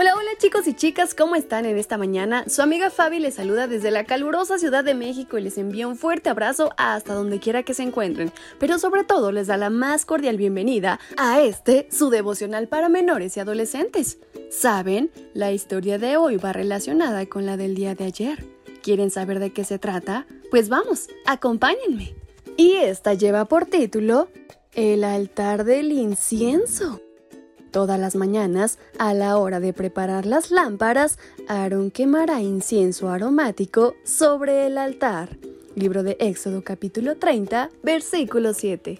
Hola, hola chicos y chicas, ¿cómo están en esta mañana? Su amiga Fabi les saluda desde la calurosa Ciudad de México y les envía un fuerte abrazo hasta donde quiera que se encuentren, pero sobre todo les da la más cordial bienvenida a este, su devocional para menores y adolescentes. ¿Saben? La historia de hoy va relacionada con la del día de ayer. ¿Quieren saber de qué se trata? Pues vamos, acompáñenme. Y esta lleva por título El altar del incienso. Todas las mañanas, a la hora de preparar las lámparas, Aarón quemará incienso aromático sobre el altar. Libro de Éxodo capítulo 30, versículo 7.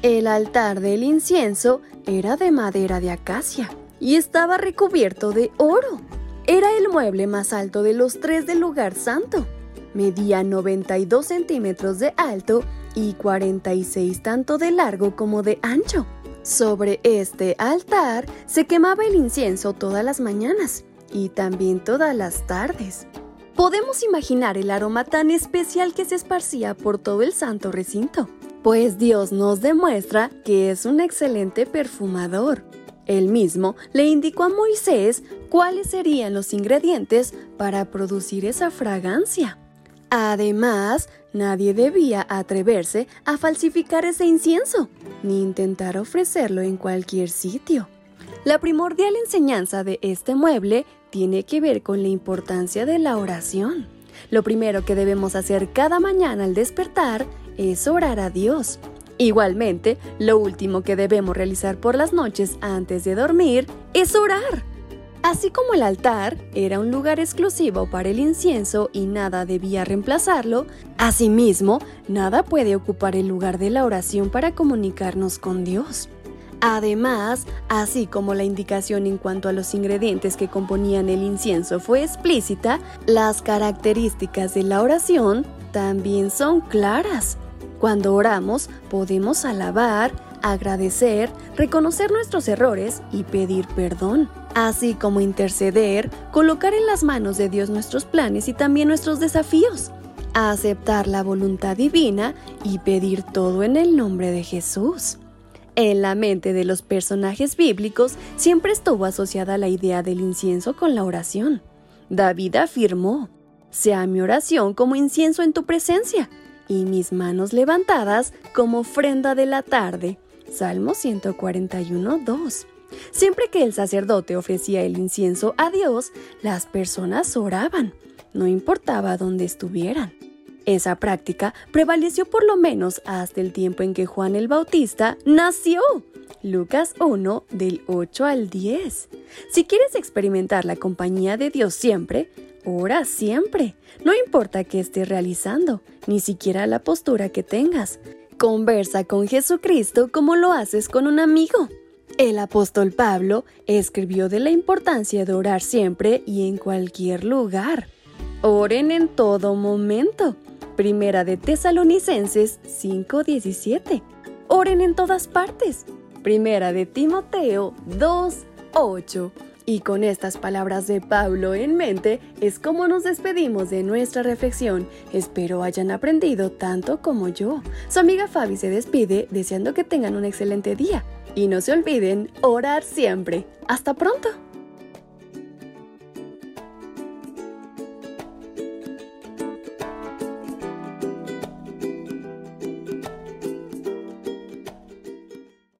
El altar del incienso era de madera de acacia y estaba recubierto de oro. Era el mueble más alto de los tres del lugar santo. Medía 92 centímetros de alto y 46 tanto de largo como de ancho. Sobre este altar se quemaba el incienso todas las mañanas y también todas las tardes. Podemos imaginar el aroma tan especial que se esparcía por todo el santo recinto, pues Dios nos demuestra que es un excelente perfumador. Él mismo le indicó a Moisés cuáles serían los ingredientes para producir esa fragancia. Además, nadie debía atreverse a falsificar ese incienso, ni intentar ofrecerlo en cualquier sitio. La primordial enseñanza de este mueble tiene que ver con la importancia de la oración. Lo primero que debemos hacer cada mañana al despertar es orar a Dios. Igualmente, lo último que debemos realizar por las noches antes de dormir es orar. Así como el altar era un lugar exclusivo para el incienso y nada debía reemplazarlo, asimismo, nada puede ocupar el lugar de la oración para comunicarnos con Dios. Además, así como la indicación en cuanto a los ingredientes que componían el incienso fue explícita, las características de la oración también son claras. Cuando oramos, podemos alabar, agradecer, reconocer nuestros errores y pedir perdón así como interceder, colocar en las manos de Dios nuestros planes y también nuestros desafíos, aceptar la voluntad divina y pedir todo en el nombre de Jesús. En la mente de los personajes bíblicos siempre estuvo asociada la idea del incienso con la oración. David afirmó, sea mi oración como incienso en tu presencia y mis manos levantadas como ofrenda de la tarde. Salmo 141, 2. Siempre que el sacerdote ofrecía el incienso a Dios, las personas oraban, no importaba dónde estuvieran. Esa práctica prevaleció por lo menos hasta el tiempo en que Juan el Bautista nació. Lucas 1 del 8 al 10. Si quieres experimentar la compañía de Dios siempre, ora siempre. No importa qué estés realizando, ni siquiera la postura que tengas. Conversa con Jesucristo como lo haces con un amigo. El apóstol Pablo escribió de la importancia de orar siempre y en cualquier lugar. Oren en todo momento. Primera de Tesalonicenses 5:17. Oren en todas partes. Primera de Timoteo 2:8. Y con estas palabras de Pablo en mente es como nos despedimos de nuestra reflexión. Espero hayan aprendido tanto como yo. Su amiga Fabi se despide deseando que tengan un excelente día. Y no se olviden, orar siempre. Hasta pronto.